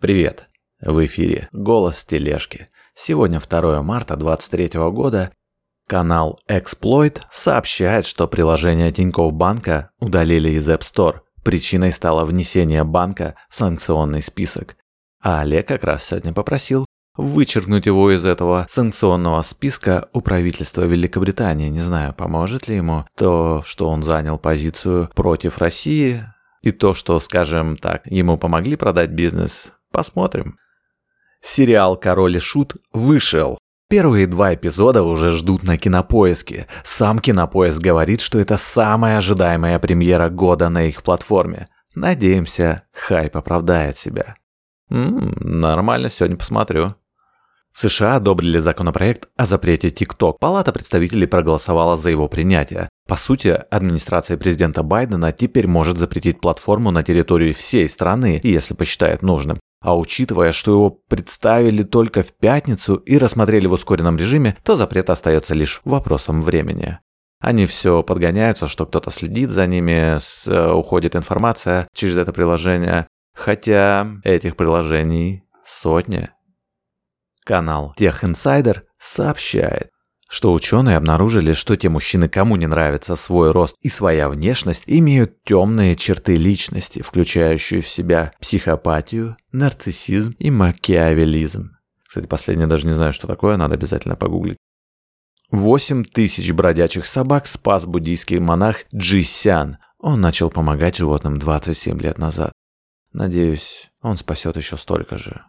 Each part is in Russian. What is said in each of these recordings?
Привет! В эфире «Голос тележки». Сегодня 2 марта 2023 года. Канал Exploit сообщает, что приложение Тинькофф Банка удалили из App Store. Причиной стало внесение банка в санкционный список. А Олег как раз сегодня попросил вычеркнуть его из этого санкционного списка у правительства Великобритании. Не знаю, поможет ли ему то, что он занял позицию против России, и то, что, скажем так, ему помогли продать бизнес, Посмотрим. Сериал «Король и Шут» вышел. Первые два эпизода уже ждут на кинопоиске. Сам кинопоиск говорит, что это самая ожидаемая премьера года на их платформе. Надеемся, хайп оправдает себя. М-м, нормально, сегодня посмотрю. В США одобрили законопроект о запрете TikTok. Палата представителей проголосовала за его принятие. По сути, администрация президента Байдена теперь может запретить платформу на территории всей страны, если посчитает нужным. А учитывая, что его представили только в пятницу и рассмотрели в ускоренном режиме, то запрет остается лишь вопросом времени. Они все подгоняются, что кто-то следит за ними, с, э, уходит информация через это приложение. Хотя этих приложений сотни. Канал Тех Инсайдер сообщает, что ученые обнаружили, что те мужчины, кому не нравится свой рост и своя внешность, имеют темные черты личности, включающие в себя психопатию, нарциссизм и макиавелизм. Кстати, последнее даже не знаю, что такое, надо обязательно погуглить. 8 тысяч бродячих собак спас буддийский монах Джисян. Он начал помогать животным 27 лет назад. Надеюсь, он спасет еще столько же.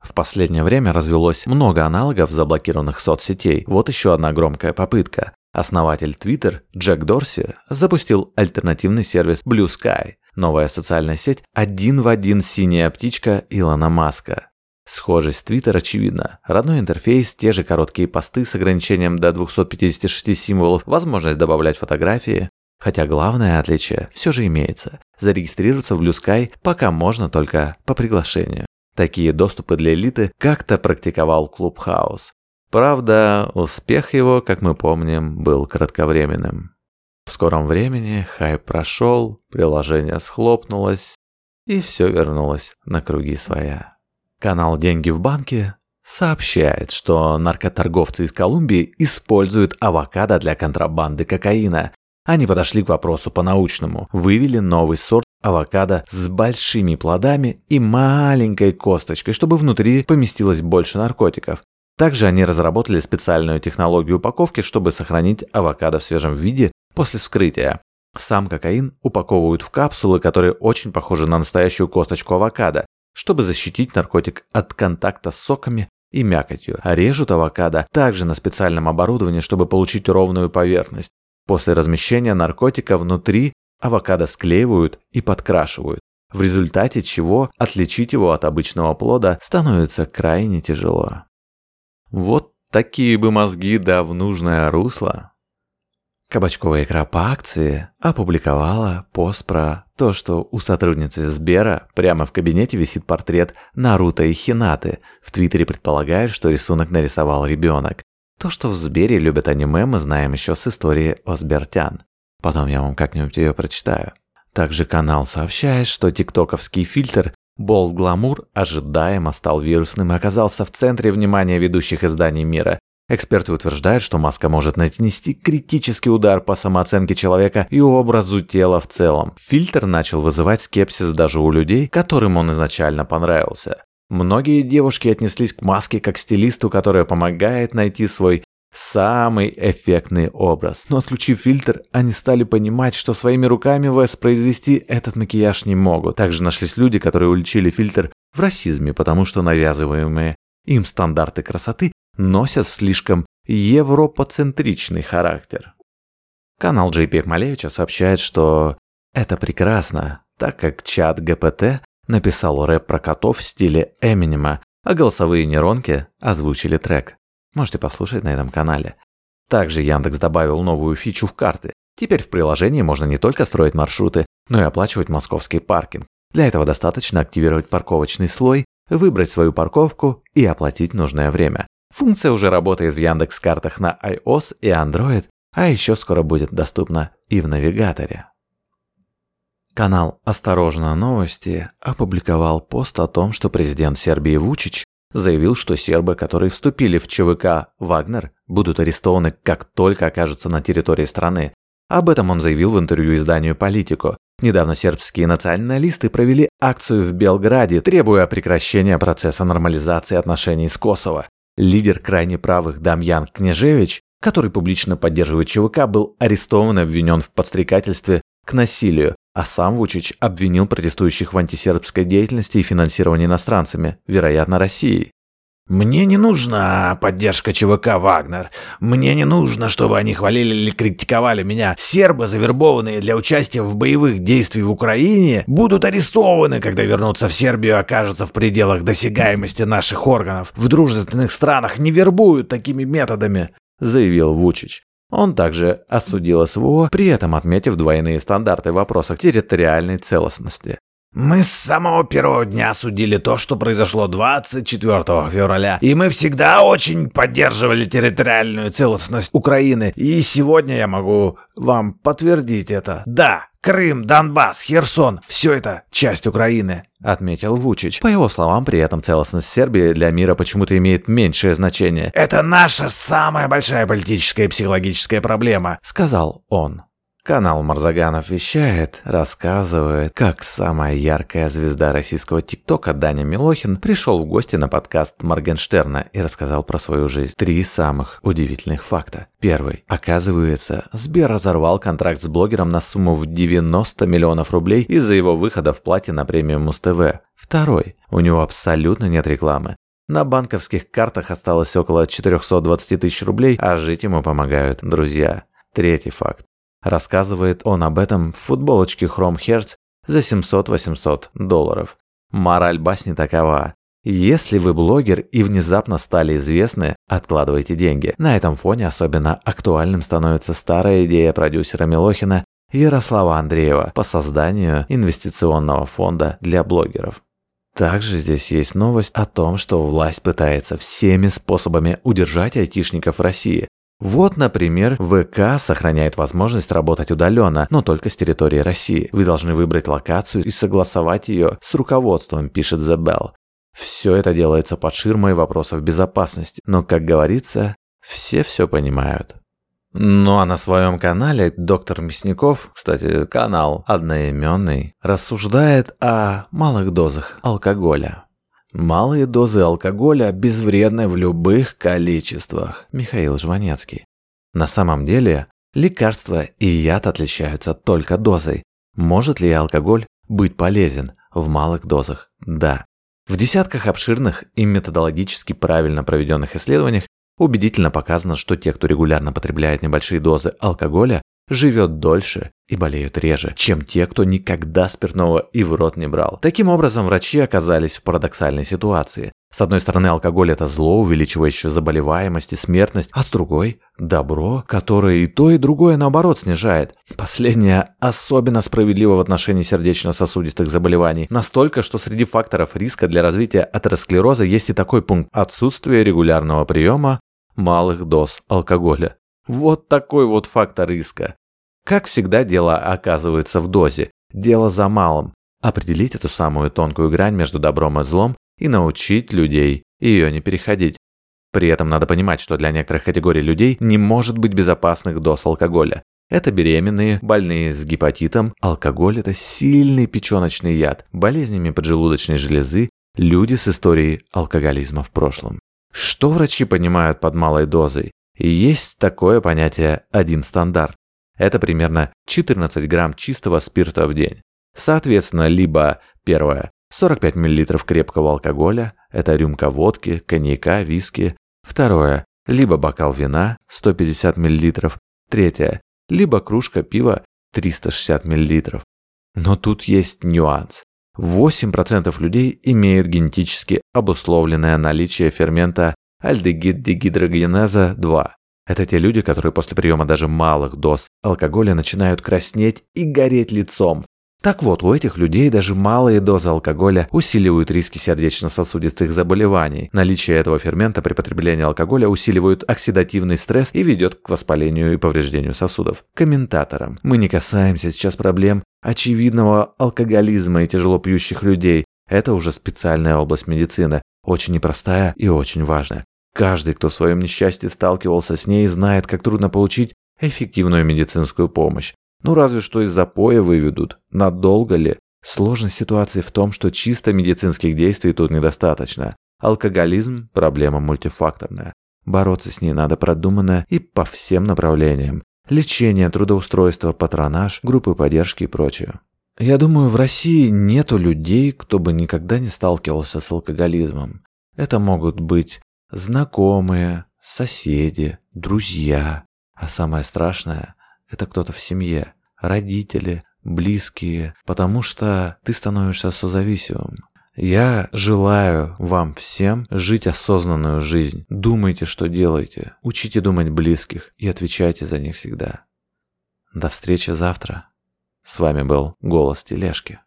В последнее время развелось много аналогов заблокированных соцсетей. Вот еще одна громкая попытка. Основатель Twitter Джек Дорси запустил альтернативный сервис Blue Sky. Новая социальная сеть один в один синяя птичка Илона Маска. Схожесть Twitter очевидна. Родной интерфейс, те же короткие посты с ограничением до 256 символов, возможность добавлять фотографии. Хотя главное отличие все же имеется. Зарегистрироваться в Blue Sky пока можно только по приглашению. Такие доступы для элиты как-то практиковал клуб Хаус. Правда, успех его, как мы помним, был кратковременным. В скором времени хайп прошел, приложение схлопнулось, и все вернулось на круги своя. Канал «Деньги в банке» сообщает, что наркоторговцы из Колумбии используют авокадо для контрабанды кокаина. Они подошли к вопросу по-научному, вывели новый сорт авокадо с большими плодами и маленькой косточкой, чтобы внутри поместилось больше наркотиков. Также они разработали специальную технологию упаковки, чтобы сохранить авокадо в свежем виде после вскрытия. Сам кокаин упаковывают в капсулы, которые очень похожи на настоящую косточку авокадо, чтобы защитить наркотик от контакта с соками и мякотью. Режут авокадо также на специальном оборудовании, чтобы получить ровную поверхность. После размещения наркотика внутри Авокадо склеивают и подкрашивают, в результате чего отличить его от обычного плода становится крайне тяжело. Вот такие бы мозги да в нужное русло. Кабачковая икра по акции опубликовала пост про то, что у сотрудницы Сбера прямо в кабинете висит портрет Наруто и Хинаты. В Твиттере предполагают, что рисунок нарисовал ребенок. То, что в Сбере любят аниме, мы знаем еще с истории о Сбертян. Потом я вам как-нибудь ее прочитаю. Также канал сообщает, что тиктоковский фильтр Болт Гламур ожидаемо стал вирусным и оказался в центре внимания ведущих изданий мира. Эксперты утверждают, что маска может нанести критический удар по самооценке человека и образу тела в целом. Фильтр начал вызывать скепсис даже у людей, которым он изначально понравился. Многие девушки отнеслись к маске как к стилисту, которая помогает найти свой Самый эффектный образ. Но отключив фильтр, они стали понимать, что своими руками воспроизвести этот макияж не могут. Также нашлись люди, которые уличили фильтр в расизме, потому что навязываемые им стандарты красоты носят слишком европоцентричный характер. Канал JP Малевича сообщает, что это прекрасно, так как чат ГПТ написал рэп про котов в стиле Эминема, а голосовые нейронки озвучили трек. Можете послушать на этом канале. Также Яндекс добавил новую фичу в карты. Теперь в приложении можно не только строить маршруты, но и оплачивать московский паркинг. Для этого достаточно активировать парковочный слой, выбрать свою парковку и оплатить нужное время. Функция уже работает в Яндекс картах на iOS и Android, а еще скоро будет доступна и в навигаторе. Канал «Осторожно! Новости» опубликовал пост о том, что президент Сербии Вучич заявил, что сербы, которые вступили в ЧВК «Вагнер», будут арестованы, как только окажутся на территории страны. Об этом он заявил в интервью изданию «Политико». Недавно сербские националисты провели акцию в Белграде, требуя прекращения процесса нормализации отношений с Косово. Лидер крайне правых Дамьян Княжевич, который публично поддерживает ЧВК, был арестован и обвинен в подстрекательстве к насилию, а сам Вучич обвинил протестующих в антисербской деятельности и финансировании иностранцами, вероятно, Россией. Мне не нужна поддержка ЧВК «Вагнер». Мне не нужно, чтобы они хвалили или критиковали меня. Сербы, завербованные для участия в боевых действиях в Украине, будут арестованы, когда вернутся в Сербию и окажутся в пределах досягаемости наших органов. В дружественных странах не вербуют такими методами, заявил Вучич. Он также осудил СВО, при этом отметив двойные стандарты в вопросах территориальной целостности. Мы с самого первого дня судили то, что произошло 24 февраля, и мы всегда очень поддерживали территориальную целостность Украины, и сегодня я могу вам подтвердить это. Да, Крым, Донбасс, Херсон – все это часть Украины», – отметил Вучич. По его словам, при этом целостность Сербии для мира почему-то имеет меньшее значение. «Это наша самая большая политическая и психологическая проблема», – сказал он. Канал Марзаганов вещает, рассказывает, как самая яркая звезда российского ТикТока Даня Милохин пришел в гости на подкаст Моргенштерна и рассказал про свою жизнь. Три самых удивительных факта. Первый. Оказывается, Сбер разорвал контракт с блогером на сумму в 90 миллионов рублей из-за его выхода в плате на премию Муз-ТВ. Второй. У него абсолютно нет рекламы. На банковских картах осталось около 420 тысяч рублей, а жить ему помогают друзья. Третий факт. Рассказывает он об этом в футболочке Chrome Hertz за 700-800 долларов. Мораль басни такова. Если вы блогер и внезапно стали известны, откладывайте деньги. На этом фоне особенно актуальным становится старая идея продюсера Милохина Ярослава Андреева по созданию инвестиционного фонда для блогеров. Также здесь есть новость о том, что власть пытается всеми способами удержать айтишников России, вот, например, ВК сохраняет возможность работать удаленно, но только с территории России. Вы должны выбрать локацию и согласовать ее с руководством, пишет The Bell. Все это делается под ширмой вопросов безопасности, но, как говорится, все все понимают. Ну а на своем канале доктор Мясников, кстати, канал одноименный, рассуждает о малых дозах алкоголя. Малые дозы алкоголя безвредны в любых количествах. Михаил Жванецкий. На самом деле, лекарства и яд отличаются только дозой. Может ли алкоголь быть полезен в малых дозах? Да. В десятках обширных и методологически правильно проведенных исследованиях убедительно показано, что те, кто регулярно потребляет небольшие дозы алкоголя, живет дольше и болеют реже, чем те, кто никогда спиртного и в рот не брал. Таким образом, врачи оказались в парадоксальной ситуации. С одной стороны, алкоголь – это зло, увеличивающее заболеваемость и смертность, а с другой – добро, которое и то, и другое, наоборот, снижает. Последнее особенно справедливо в отношении сердечно-сосудистых заболеваний, настолько, что среди факторов риска для развития атеросклероза есть и такой пункт – отсутствие регулярного приема малых доз алкоголя. Вот такой вот фактор риска. Как всегда, дело оказывается в дозе. Дело за малым. Определить эту самую тонкую грань между добром и злом и научить людей ее не переходить. При этом надо понимать, что для некоторых категорий людей не может быть безопасных доз алкоголя. Это беременные, больные с гепатитом, алкоголь – это сильный печеночный яд, болезнями поджелудочной железы, люди с историей алкоголизма в прошлом. Что врачи понимают под малой дозой? Есть такое понятие «один стандарт». Это примерно 14 грамм чистого спирта в день. Соответственно, либо первое 45 мл крепкого алкоголя, это рюмка водки, коньяка, виски. Второе, либо бокал вина 150 мл. Третье, либо кружка пива 360 мл. Но тут есть нюанс. 8% людей имеют генетически обусловленное наличие фермента альдегид-дегидрогеназа 2. Это те люди, которые после приема даже малых доз алкоголя начинают краснеть и гореть лицом. Так вот, у этих людей даже малые дозы алкоголя усиливают риски сердечно-сосудистых заболеваний. Наличие этого фермента при потреблении алкоголя усиливает оксидативный стресс и ведет к воспалению и повреждению сосудов. Комментаторам. Мы не касаемся сейчас проблем очевидного алкоголизма и тяжело пьющих людей. Это уже специальная область медицины, очень непростая и очень важная. Каждый, кто в своем несчастье сталкивался с ней, знает, как трудно получить эффективную медицинскую помощь. Ну разве что из запоя выведут. Надолго ли? Сложность ситуации в том, что чисто медицинских действий тут недостаточно. Алкоголизм – проблема мультифакторная. Бороться с ней надо продуманно и по всем направлениям. Лечение, трудоустройство, патронаж, группы поддержки и прочее. Я думаю, в России нету людей, кто бы никогда не сталкивался с алкоголизмом. Это могут быть знакомые, соседи, друзья. А самое страшное это кто-то в семье, родители, близкие, потому что ты становишься созависимым. Я желаю вам всем жить осознанную жизнь. Думайте, что делаете. Учите думать близких и отвечайте за них всегда. До встречи завтра. С вами был Голос Тележки.